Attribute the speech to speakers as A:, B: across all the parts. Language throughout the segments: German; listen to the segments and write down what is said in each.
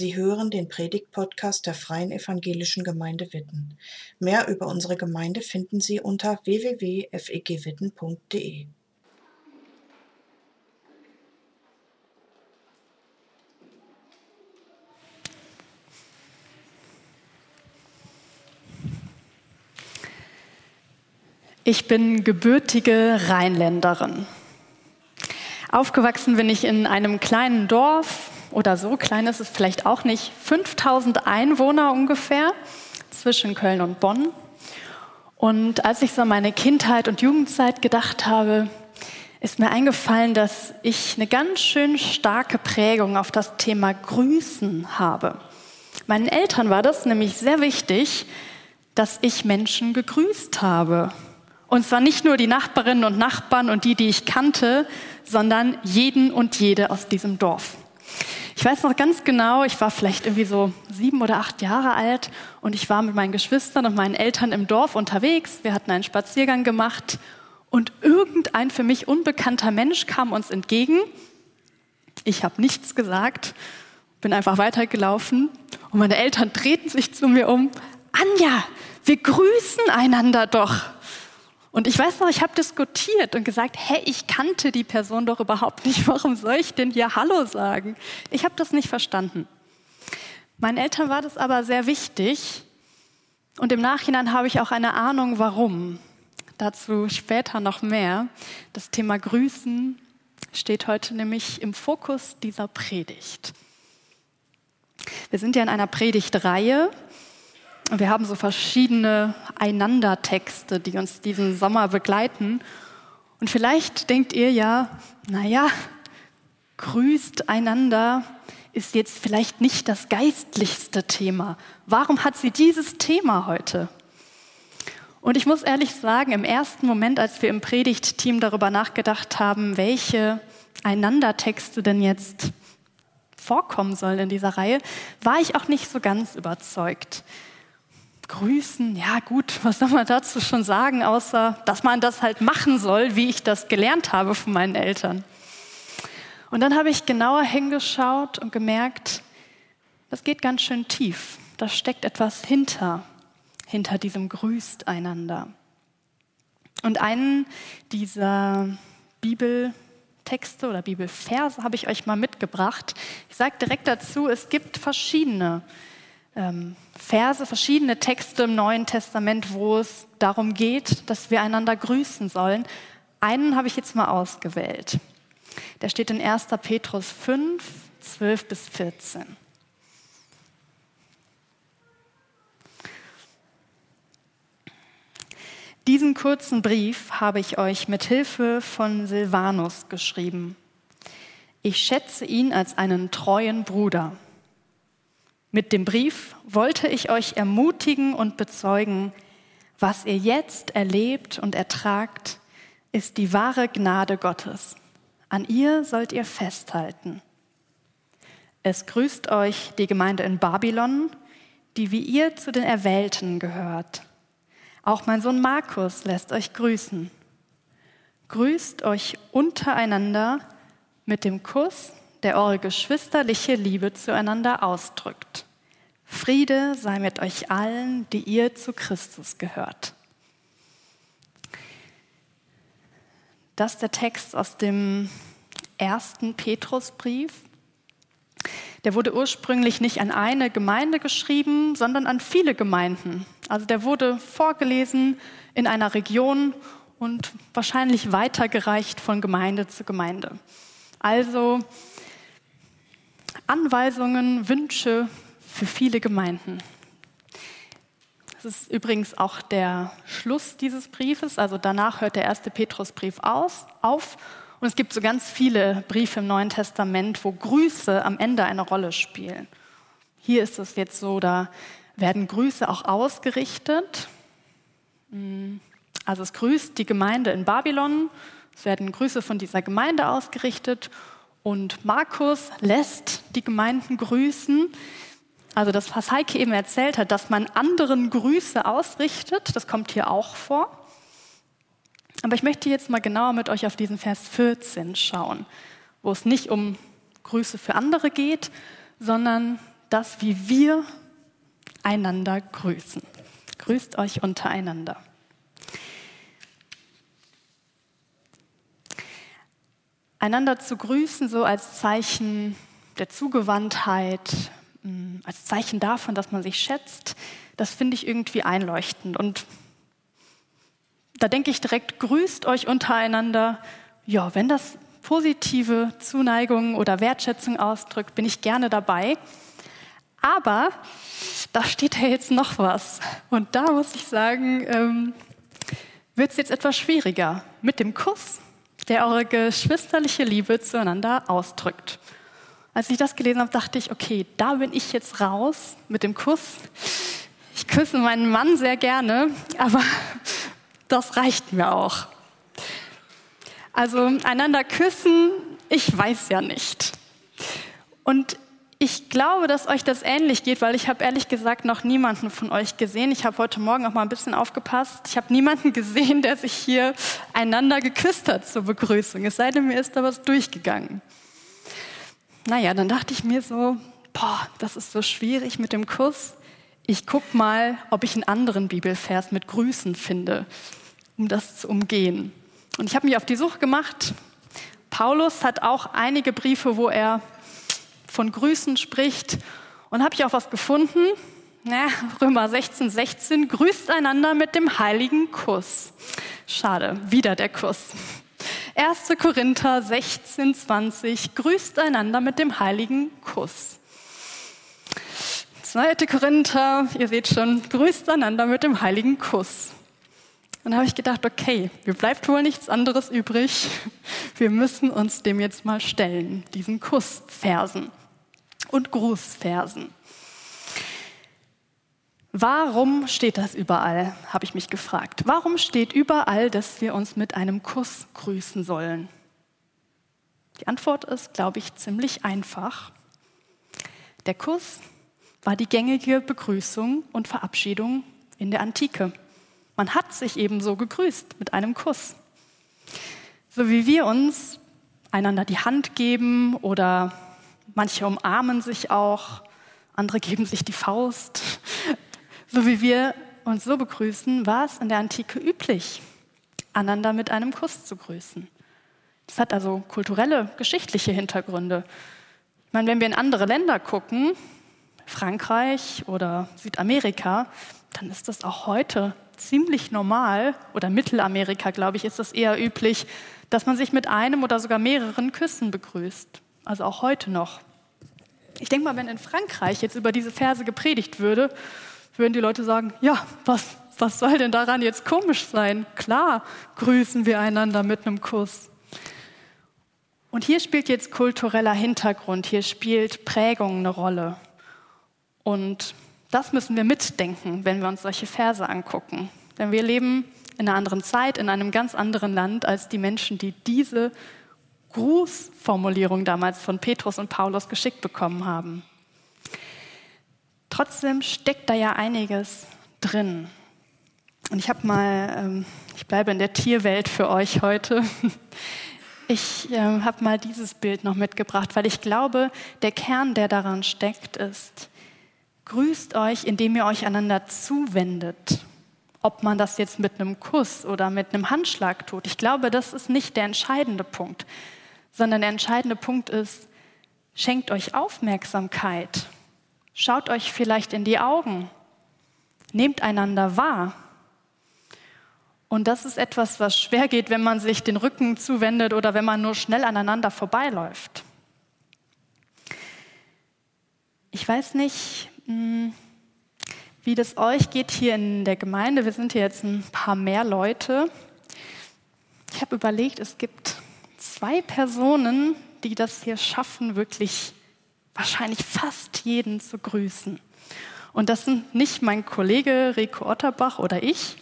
A: Sie hören den Predigt-Podcast der Freien Evangelischen Gemeinde Witten. Mehr über unsere Gemeinde finden Sie unter www.fegwitten.de.
B: Ich bin gebürtige Rheinländerin. Aufgewachsen bin ich in einem kleinen Dorf oder so klein ist es vielleicht auch nicht, 5000 Einwohner ungefähr zwischen Köln und Bonn. Und als ich so an meine Kindheit und Jugendzeit gedacht habe, ist mir eingefallen, dass ich eine ganz schön starke Prägung auf das Thema Grüßen habe. Meinen Eltern war das nämlich sehr wichtig, dass ich Menschen gegrüßt habe. Und zwar nicht nur die Nachbarinnen und Nachbarn und die, die ich kannte, sondern jeden und jede aus diesem Dorf. Ich weiß noch ganz genau, ich war vielleicht irgendwie so sieben oder acht Jahre alt und ich war mit meinen Geschwistern und meinen Eltern im Dorf unterwegs. Wir hatten einen Spaziergang gemacht und irgendein für mich unbekannter Mensch kam uns entgegen. Ich habe nichts gesagt, bin einfach weitergelaufen und meine Eltern drehten sich zu mir um. Anja, wir grüßen einander doch. Und ich weiß noch, ich habe diskutiert und gesagt, hey, ich kannte die Person doch überhaupt nicht. Warum soll ich denn hier Hallo sagen? Ich habe das nicht verstanden. Meinen Eltern war das aber sehr wichtig. Und im Nachhinein habe ich auch eine Ahnung, warum. Dazu später noch mehr. Das Thema Grüßen steht heute nämlich im Fokus dieser Predigt. Wir sind ja in einer Predigtreihe wir haben so verschiedene Einandertexte, die uns diesen Sommer begleiten. Und vielleicht denkt ihr ja, naja, grüßt einander ist jetzt vielleicht nicht das geistlichste Thema. Warum hat sie dieses Thema heute? Und ich muss ehrlich sagen, im ersten Moment, als wir im Predigtteam darüber nachgedacht haben, welche Einandertexte denn jetzt vorkommen sollen in dieser Reihe, war ich auch nicht so ganz überzeugt grüßen, ja gut, was soll man dazu schon sagen, außer dass man das halt machen soll, wie ich das gelernt habe von meinen Eltern. Und dann habe ich genauer hingeschaut und gemerkt, das geht ganz schön tief. Da steckt etwas hinter, hinter diesem Grüßt einander. Und einen dieser Bibeltexte oder Bibelverse habe ich euch mal mitgebracht. Ich sage direkt dazu, es gibt verschiedene ähm, Verse, verschiedene Texte im Neuen Testament, wo es darum geht, dass wir einander grüßen sollen. Einen habe ich jetzt mal ausgewählt. Der steht in 1. Petrus 5, 12 bis 14. Diesen kurzen Brief habe ich euch mit Hilfe von Silvanus geschrieben. Ich schätze ihn als einen treuen Bruder. Mit dem Brief wollte ich euch ermutigen und bezeugen, was ihr jetzt erlebt und ertragt, ist die wahre Gnade Gottes. An ihr sollt ihr festhalten. Es grüßt euch die Gemeinde in Babylon, die wie ihr zu den Erwählten gehört. Auch mein Sohn Markus lässt euch grüßen. Grüßt euch untereinander mit dem Kuss, der eure geschwisterliche Liebe zueinander ausdrückt. Friede sei mit euch allen, die ihr zu Christus gehört. Das ist der Text aus dem ersten Petrusbrief. Der wurde ursprünglich nicht an eine Gemeinde geschrieben, sondern an viele Gemeinden. Also der wurde vorgelesen in einer Region und wahrscheinlich weitergereicht von Gemeinde zu Gemeinde. Also Anweisungen, Wünsche für viele Gemeinden. Das ist übrigens auch der Schluss dieses Briefes. Also danach hört der erste Petrusbrief aus, auf. Und es gibt so ganz viele Briefe im Neuen Testament, wo Grüße am Ende eine Rolle spielen. Hier ist es jetzt so, da werden Grüße auch ausgerichtet. Also es grüßt die Gemeinde in Babylon. Es werden Grüße von dieser Gemeinde ausgerichtet. Und Markus lässt die Gemeinden grüßen. Also das, was Heike eben erzählt hat, dass man anderen Grüße ausrichtet, das kommt hier auch vor. Aber ich möchte jetzt mal genauer mit euch auf diesen Vers 14 schauen, wo es nicht um Grüße für andere geht, sondern das, wie wir einander grüßen. Grüßt euch untereinander. Einander zu grüßen, so als Zeichen der Zugewandtheit, mm, als Zeichen davon, dass man sich schätzt, das finde ich irgendwie einleuchtend. Und da denke ich direkt, grüßt euch untereinander. Ja, wenn das positive Zuneigung oder Wertschätzung ausdrückt, bin ich gerne dabei. Aber da steht ja jetzt noch was. Und da muss ich sagen, ähm, wird es jetzt etwas schwieriger mit dem Kuss, der eure geschwisterliche Liebe zueinander ausdrückt. Als ich das gelesen habe, dachte ich, okay, da bin ich jetzt raus mit dem Kuss. Ich küsse meinen Mann sehr gerne, aber das reicht mir auch. Also einander küssen, ich weiß ja nicht. Und ich glaube, dass euch das ähnlich geht, weil ich habe ehrlich gesagt noch niemanden von euch gesehen. Ich habe heute Morgen auch mal ein bisschen aufgepasst. Ich habe niemanden gesehen, der sich hier einander geküsst hat zur Begrüßung. Es sei denn, mir ist da was durchgegangen. Naja, dann dachte ich mir so, boah, das ist so schwierig mit dem Kuss. Ich guck mal, ob ich einen anderen Bibelvers mit Grüßen finde, um das zu umgehen. Und ich habe mich auf die Suche gemacht. Paulus hat auch einige Briefe, wo er von Grüßen spricht. Und habe ich auch was gefunden. Ja, Römer 16, 16, grüßt einander mit dem heiligen Kuss. Schade, wieder der Kuss. 1. Korinther 16, 20, grüßt einander mit dem heiligen Kuss. 2. Korinther, ihr seht schon, grüßt einander mit dem heiligen Kuss. Dann habe ich gedacht, okay, mir bleibt wohl nichts anderes übrig. Wir müssen uns dem jetzt mal stellen, diesen Kussversen und Grußversen. Warum steht das überall, habe ich mich gefragt. Warum steht überall, dass wir uns mit einem Kuss grüßen sollen? Die Antwort ist, glaube ich, ziemlich einfach. Der Kuss war die gängige Begrüßung und Verabschiedung in der Antike. Man hat sich ebenso gegrüßt mit einem Kuss. So wie wir uns einander die Hand geben oder Manche umarmen sich auch, andere geben sich die Faust. So wie wir uns so begrüßen, war es in der Antike üblich, einander mit einem Kuss zu grüßen. Das hat also kulturelle, geschichtliche Hintergründe. Ich meine, wenn wir in andere Länder gucken, Frankreich oder Südamerika, dann ist das auch heute ziemlich normal, oder Mittelamerika, glaube ich, ist es eher üblich, dass man sich mit einem oder sogar mehreren Küssen begrüßt also auch heute noch. Ich denke mal, wenn in Frankreich jetzt über diese Verse gepredigt würde, würden die Leute sagen, ja, was, was soll denn daran jetzt komisch sein? Klar, grüßen wir einander mit einem Kuss. Und hier spielt jetzt kultureller Hintergrund, hier spielt Prägung eine Rolle. Und das müssen wir mitdenken, wenn wir uns solche Verse angucken. Denn wir leben in einer anderen Zeit, in einem ganz anderen Land als die Menschen, die diese Grußformulierung damals von Petrus und Paulus geschickt bekommen haben. Trotzdem steckt da ja einiges drin. Und ich habe mal, ähm, ich bleibe in der Tierwelt für euch heute. Ich ähm, habe mal dieses Bild noch mitgebracht, weil ich glaube, der Kern, der daran steckt, ist, grüßt euch, indem ihr euch einander zuwendet. Ob man das jetzt mit einem Kuss oder mit einem Handschlag tut. Ich glaube, das ist nicht der entscheidende Punkt sondern der entscheidende Punkt ist, schenkt euch Aufmerksamkeit, schaut euch vielleicht in die Augen, nehmt einander wahr. Und das ist etwas, was schwer geht, wenn man sich den Rücken zuwendet oder wenn man nur schnell aneinander vorbeiläuft. Ich weiß nicht, hm, wie das euch geht hier in der Gemeinde. Wir sind hier jetzt ein paar mehr Leute. Ich habe überlegt, es gibt zwei Personen, die das hier schaffen, wirklich wahrscheinlich fast jeden zu grüßen. Und das sind nicht mein Kollege Rico Otterbach oder ich,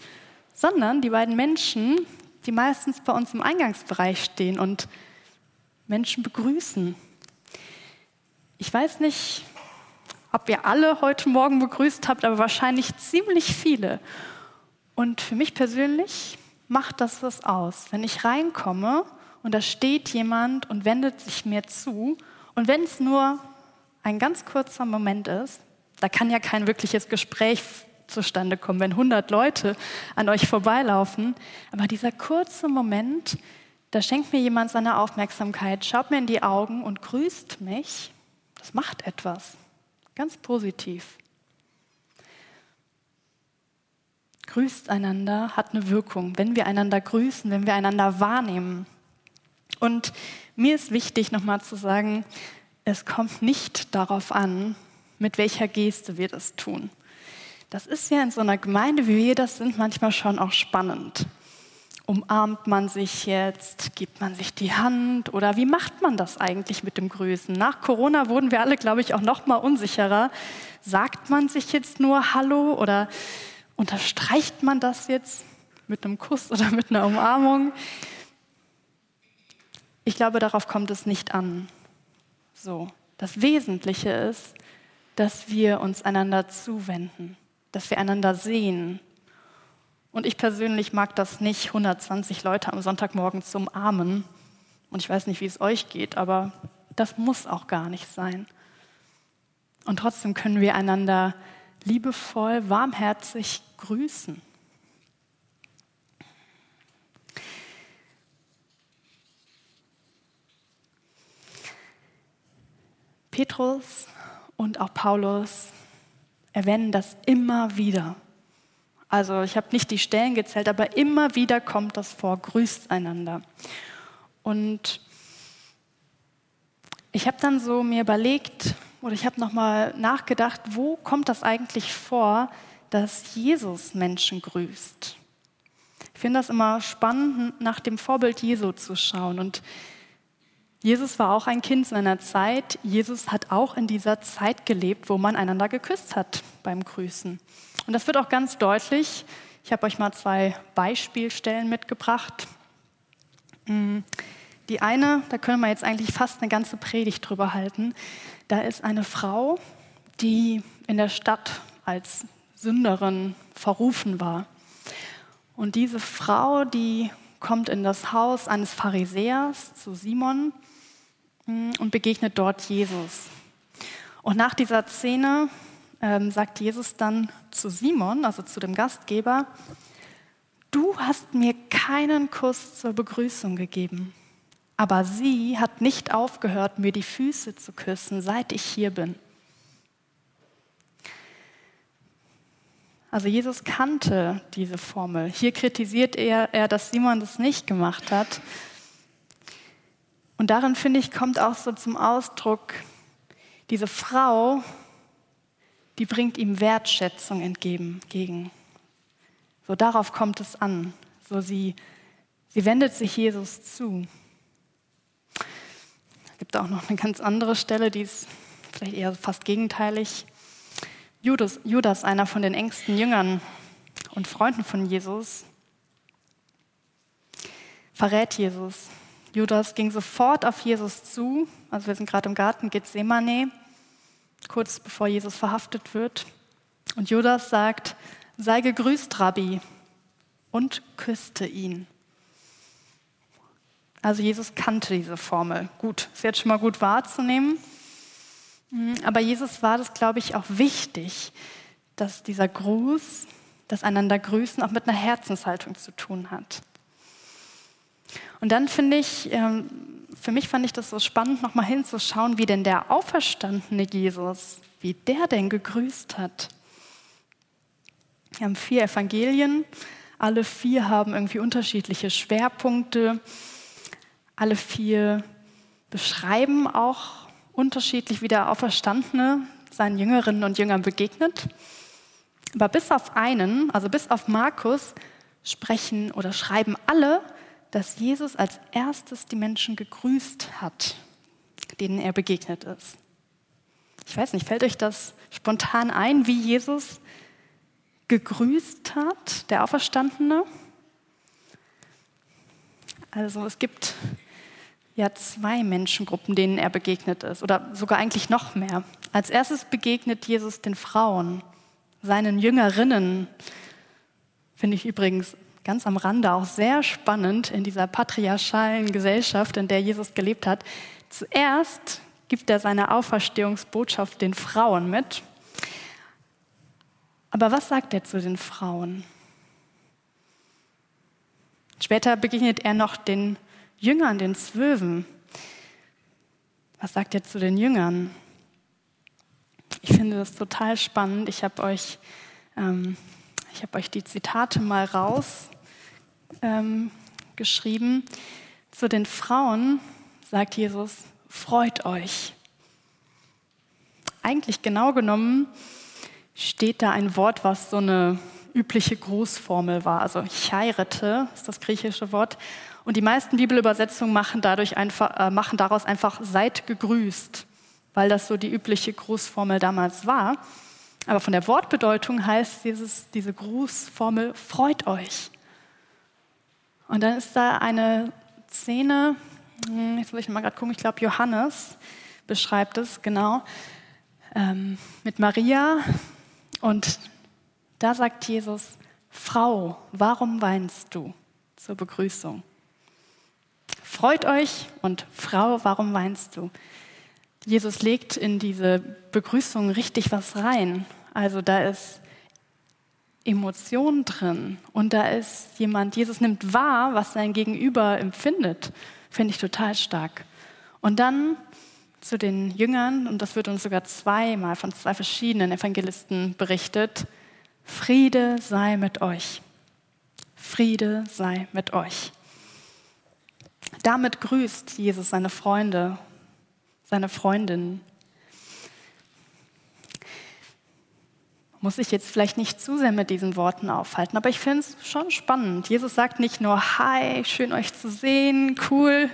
B: sondern die beiden Menschen, die meistens bei uns im Eingangsbereich stehen und Menschen begrüßen. Ich weiß nicht, ob ihr alle heute Morgen begrüßt habt, aber wahrscheinlich ziemlich viele. Und für mich persönlich macht das was aus, wenn ich reinkomme und da steht jemand und wendet sich mir zu. Und wenn es nur ein ganz kurzer Moment ist. Da kann ja kein wirkliches Gespräch zustande kommen, wenn 100 Leute an euch vorbeilaufen. Aber dieser kurze Moment, da schenkt mir jemand seine Aufmerksamkeit, schaut mir in die Augen und grüßt mich. Das macht etwas. Ganz positiv. Grüßt einander hat eine Wirkung, wenn wir einander grüßen, wenn wir einander wahrnehmen. Und mir ist wichtig nochmal zu sagen, es kommt nicht darauf an, mit welcher Geste wir das tun. Das ist ja in so einer Gemeinde, wie wir das sind, manchmal schon auch spannend. Umarmt man sich jetzt? Gibt man sich die Hand? Oder wie macht man das eigentlich mit dem Grüßen? Nach Corona wurden wir alle, glaube ich, auch noch mal unsicherer. Sagt man sich jetzt nur Hallo oder unterstreicht man das jetzt mit einem Kuss oder mit einer Umarmung? Ich glaube, darauf kommt es nicht an. So, das Wesentliche ist, dass wir uns einander zuwenden, dass wir einander sehen, und ich persönlich mag das nicht, 120 Leute am Sonntagmorgen zu umarmen. Und ich weiß nicht, wie es euch geht, aber das muss auch gar nicht sein. Und trotzdem können wir einander liebevoll, warmherzig grüßen. Petrus und auch Paulus erwähnen das immer wieder. Also ich habe nicht die Stellen gezählt, aber immer wieder kommt das vor, grüßt einander. Und ich habe dann so mir überlegt oder ich habe nochmal nachgedacht, wo kommt das eigentlich vor, dass Jesus Menschen grüßt? Ich finde das immer spannend, nach dem Vorbild Jesu zu schauen. Und Jesus war auch ein Kind seiner Zeit. Jesus hat auch in dieser Zeit gelebt, wo man einander geküsst hat beim Grüßen. Und das wird auch ganz deutlich. Ich habe euch mal zwei Beispielstellen mitgebracht. Mm, die eine, da können wir jetzt eigentlich fast eine ganze Predigt drüber halten. Da ist eine Frau, die in der Stadt als Sünderin verrufen war. Und diese Frau, die kommt in das Haus eines Pharisäers zu Simon und begegnet dort Jesus. Und nach dieser Szene ähm, sagt Jesus dann zu Simon, also zu dem Gastgeber, du hast mir keinen Kuss zur Begrüßung gegeben, aber sie hat nicht aufgehört, mir die Füße zu küssen, seit ich hier bin. Also Jesus kannte diese Formel. Hier kritisiert er, er, dass Simon das nicht gemacht hat. Und darin, finde ich, kommt auch so zum Ausdruck, diese Frau die bringt ihm Wertschätzung entgegen. So darauf kommt es an. So sie, sie wendet sich Jesus zu. Es gibt auch noch eine ganz andere Stelle, die ist vielleicht eher fast gegenteilig. Judas, Judas, einer von den engsten Jüngern und Freunden von Jesus, verrät Jesus. Judas ging sofort auf Jesus zu, also wir sind gerade im Garten Gethsemane, kurz bevor Jesus verhaftet wird. Und Judas sagt, sei gegrüßt, Rabbi, und küsste ihn. Also Jesus kannte diese Formel. Gut, ist jetzt schon mal gut wahrzunehmen. Mhm, aber Jesus war das, glaube ich, auch wichtig, dass dieser Gruß, das einander grüßen, auch mit einer Herzenshaltung zu tun hat. Und dann finde ich, ähm, für mich fand ich das so spannend, nochmal hinzuschauen, wie denn der auferstandene Jesus, wie der denn gegrüßt hat. Wir haben vier Evangelien, alle vier haben irgendwie unterschiedliche Schwerpunkte, alle vier beschreiben auch unterschiedlich, wie der Auferstandene seinen Jüngerinnen und Jüngern begegnet. Aber bis auf einen, also bis auf Markus, sprechen oder schreiben alle dass Jesus als erstes die Menschen gegrüßt hat, denen er begegnet ist. Ich weiß nicht, fällt euch das spontan ein, wie Jesus gegrüßt hat, der Auferstandene? Also es gibt ja zwei Menschengruppen, denen er begegnet ist, oder sogar eigentlich noch mehr. Als erstes begegnet Jesus den Frauen, seinen Jüngerinnen. Finde ich übrigens ganz am Rande auch sehr spannend in dieser patriarchalen Gesellschaft, in der Jesus gelebt hat. Zuerst gibt er seine Auferstehungsbotschaft den Frauen mit. Aber was sagt er zu den Frauen? Später begegnet er noch den Jüngern, den Zwölfen. Was sagt er zu den Jüngern? Ich finde das total spannend. Ich habe euch, ähm, hab euch die Zitate mal rausgeschrieben. Ähm, zu den Frauen sagt Jesus, freut euch. Eigentlich genau genommen steht da ein Wort, was so eine übliche Grußformel war. Also chairete ist das griechische Wort. Und die meisten Bibelübersetzungen machen, dadurch einfach, äh, machen daraus einfach seid gegrüßt, weil das so die übliche Grußformel damals war. Aber von der Wortbedeutung heißt dieses, diese Grußformel freut euch. Und dann ist da eine Szene, hm, jetzt muss ich mal gerade gucken, ich glaube Johannes beschreibt es genau, ähm, mit Maria. Und da sagt Jesus, Frau, warum weinst du? Zur Begrüßung. Freut euch und Frau, warum weinst du? Jesus legt in diese Begrüßung richtig was rein. Also da ist Emotion drin und da ist jemand, Jesus nimmt wahr, was sein Gegenüber empfindet. Finde ich total stark. Und dann zu den Jüngern, und das wird uns sogar zweimal von zwei verschiedenen Evangelisten berichtet, Friede sei mit euch. Friede sei mit euch. Damit grüßt Jesus seine Freunde, seine Freundinnen. Muss ich jetzt vielleicht nicht zu sehr mit diesen Worten aufhalten, aber ich finde es schon spannend. Jesus sagt nicht nur, hi, schön euch zu sehen, cool,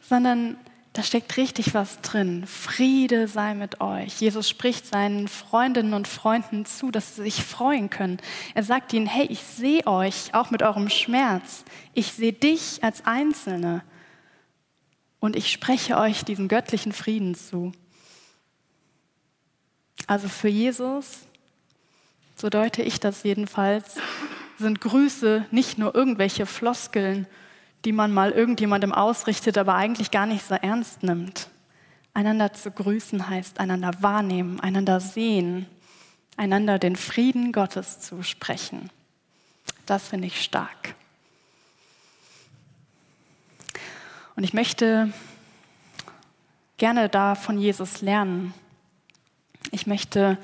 B: sondern da steckt richtig was drin. Friede sei mit euch. Jesus spricht seinen Freundinnen und Freunden zu, dass sie sich freuen können. Er sagt ihnen, hey, ich sehe euch auch mit eurem Schmerz. Ich sehe dich als Einzelne. Und ich spreche euch diesen göttlichen Frieden zu. Also für Jesus, so deute ich das jedenfalls, sind Grüße nicht nur irgendwelche Floskeln, die man mal irgendjemandem ausrichtet, aber eigentlich gar nicht so ernst nimmt. Einander zu grüßen heißt einander wahrnehmen, einander sehen, einander den Frieden Gottes zu sprechen. Das finde ich stark. Und ich möchte gerne da von Jesus lernen. Ich möchte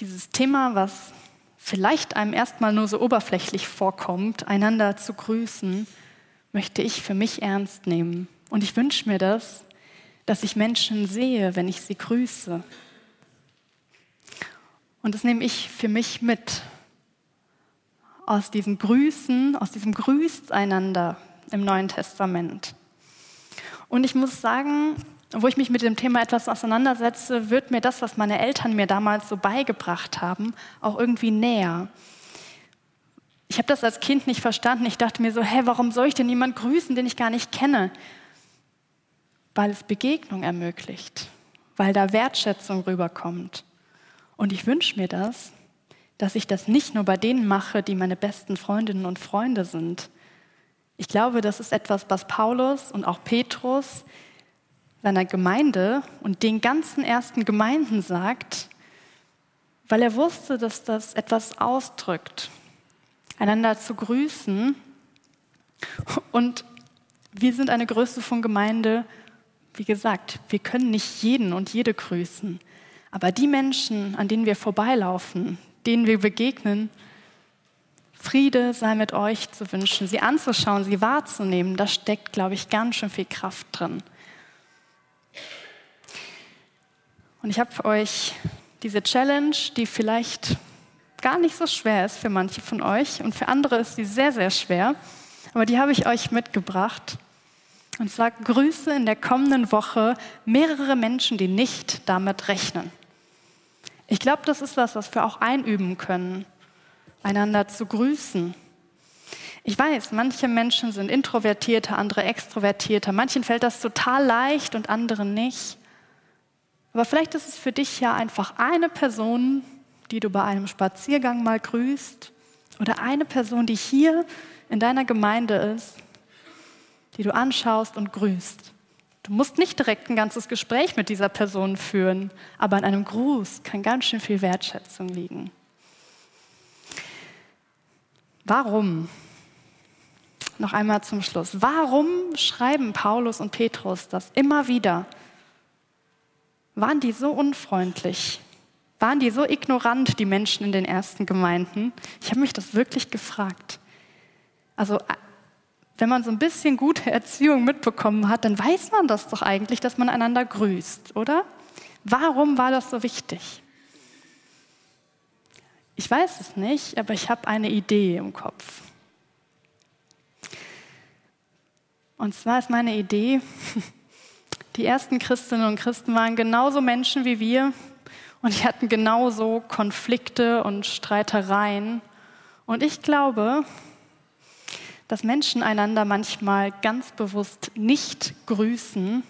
B: dieses Thema, was vielleicht einem erstmal nur so oberflächlich vorkommt, einander zu grüßen, möchte ich für mich ernst nehmen. Und ich wünsche mir das, dass ich Menschen sehe, wenn ich sie grüße. Und das nehme ich für mich mit. Aus diesem Grüßen, aus diesem Grüßt einander im Neuen Testament. Und ich muss sagen, wo ich mich mit dem Thema etwas auseinandersetze, wird mir das, was meine Eltern mir damals so beigebracht haben, auch irgendwie näher. Ich habe das als Kind nicht verstanden. Ich dachte mir so, hä, warum soll ich denn jemanden grüßen, den ich gar nicht kenne? Weil es Begegnung ermöglicht, weil da Wertschätzung rüberkommt. Und ich wünsche mir das, dass ich das nicht nur bei denen mache, die meine besten Freundinnen und Freunde sind. Ich glaube, das ist etwas, was Paulus und auch Petrus seiner Gemeinde und den ganzen ersten Gemeinden sagt, weil er wusste, dass das etwas ausdrückt, einander zu grüßen. Und wir sind eine Größe von Gemeinde, wie gesagt, wir können nicht jeden und jede grüßen. Aber die Menschen, an denen wir vorbeilaufen, denen wir begegnen, Friede sei mit euch zu wünschen, sie anzuschauen, sie wahrzunehmen, da steckt, glaube ich, ganz schön viel Kraft drin. Und ich habe euch diese Challenge, die vielleicht gar nicht so schwer ist für manche von euch und für andere ist sie sehr, sehr schwer. Aber die habe ich euch mitgebracht. Und zwar grüße in der kommenden Woche mehrere Menschen, die nicht damit rechnen. Ich glaube, das ist was, was wir auch einüben können, einander zu grüßen. Ich weiß, manche Menschen sind introvertierter, andere extrovertierter. Manchen fällt das total leicht und anderen nicht. Aber vielleicht ist es für dich ja einfach eine Person, die du bei einem Spaziergang mal grüßt oder eine Person, die hier in deiner Gemeinde ist, die du anschaust und grüßt. Du musst nicht direkt ein ganzes Gespräch mit dieser Person führen, aber in einem Gruß kann ganz schön viel Wertschätzung liegen. Warum? Noch einmal zum Schluss. Warum schreiben Paulus und Petrus das immer wieder? Waren die so unfreundlich? Waren die so ignorant, die Menschen in den ersten Gemeinden? Ich habe mich das wirklich gefragt. Also wenn man so ein bisschen gute Erziehung mitbekommen hat, dann weiß man das doch eigentlich, dass man einander grüßt, oder? Warum war das so wichtig? Ich weiß es nicht, aber ich habe eine Idee im Kopf. Und zwar ist meine Idee, die ersten Christinnen und Christen waren genauso Menschen wie wir und die hatten genauso Konflikte und Streitereien. Und ich glaube, dass Menschen einander manchmal ganz bewusst nicht grüßen,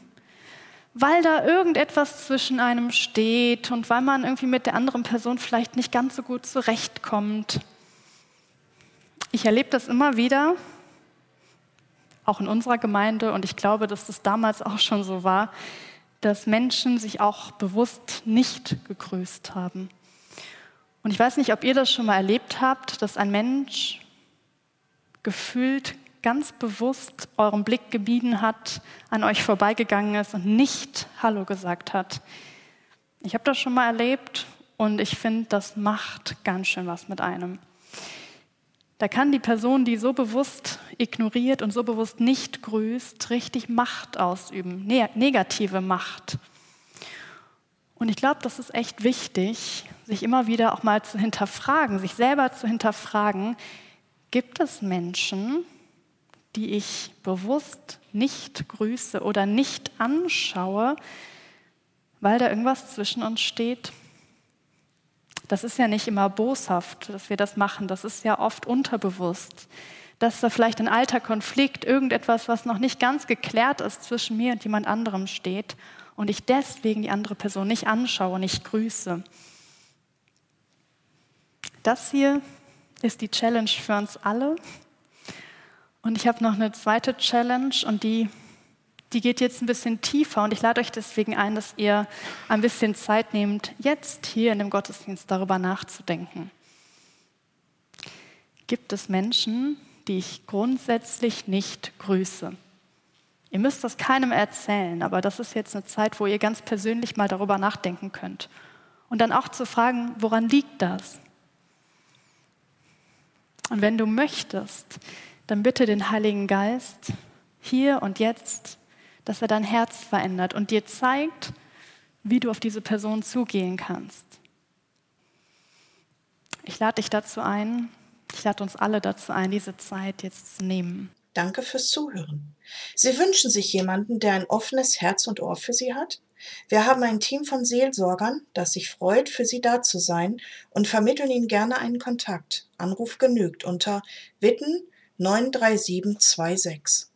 B: weil da irgendetwas zwischen einem steht und weil man irgendwie mit der anderen Person vielleicht nicht ganz so gut zurechtkommt. Ich erlebe das immer wieder, auch in unserer Gemeinde, und ich glaube, dass das damals auch schon so war, dass Menschen sich auch bewusst nicht gegrüßt haben. Und ich weiß nicht, ob ihr das schon mal erlebt habt, dass ein Mensch gefühlt ganz bewusst euren Blick gemieden hat, an euch vorbeigegangen ist und nicht Hallo gesagt hat. Ich habe das schon mal erlebt und ich finde, das macht ganz schön was mit einem. Da kann die Person, die so bewusst ignoriert und so bewusst nicht grüßt, richtig Macht ausüben, ne negative Macht. Und ich glaube, das ist echt wichtig, sich immer wieder auch mal zu hinterfragen, sich selber zu hinterfragen, Gibt es Menschen, die ich bewusst nicht grüße oder nicht anschaue, weil da irgendwas zwischen uns steht? Das ist ja nicht immer boshaft, dass wir das machen, das ist ja oft unterbewusst. Dass da vielleicht ein alter Konflikt, irgendetwas, was noch nicht ganz geklärt ist zwischen mir und jemand anderem steht und ich deswegen die andere Person nicht anschaue, nicht grüße. Das hier ist die Challenge für uns alle. Und ich habe noch eine zweite Challenge und die, die geht jetzt ein bisschen tiefer und ich lade euch deswegen ein, dass ihr ein bisschen Zeit nehmt, jetzt hier in dem Gottesdienst darüber nachzudenken. Gibt es Menschen, die ich grundsätzlich nicht grüße? Ihr müsst das keinem erzählen, aber das ist jetzt eine Zeit, wo ihr ganz persönlich mal darüber nachdenken könnt. Und dann auch zu fragen, woran liegt das? Und wenn du möchtest, dann bitte den Heiligen Geist hier und jetzt, dass er dein Herz verändert und dir zeigt, wie du auf diese Person zugehen kannst. Ich lade dich dazu ein, ich lade uns alle dazu ein, diese Zeit jetzt zu nehmen.
A: Danke fürs Zuhören. Sie wünschen sich jemanden, der ein offenes Herz und Ohr für Sie hat? Wir haben ein Team von Seelsorgern, das sich freut, für Sie da zu sein und vermitteln Ihnen gerne einen Kontakt. Anruf genügt unter Witten 93726.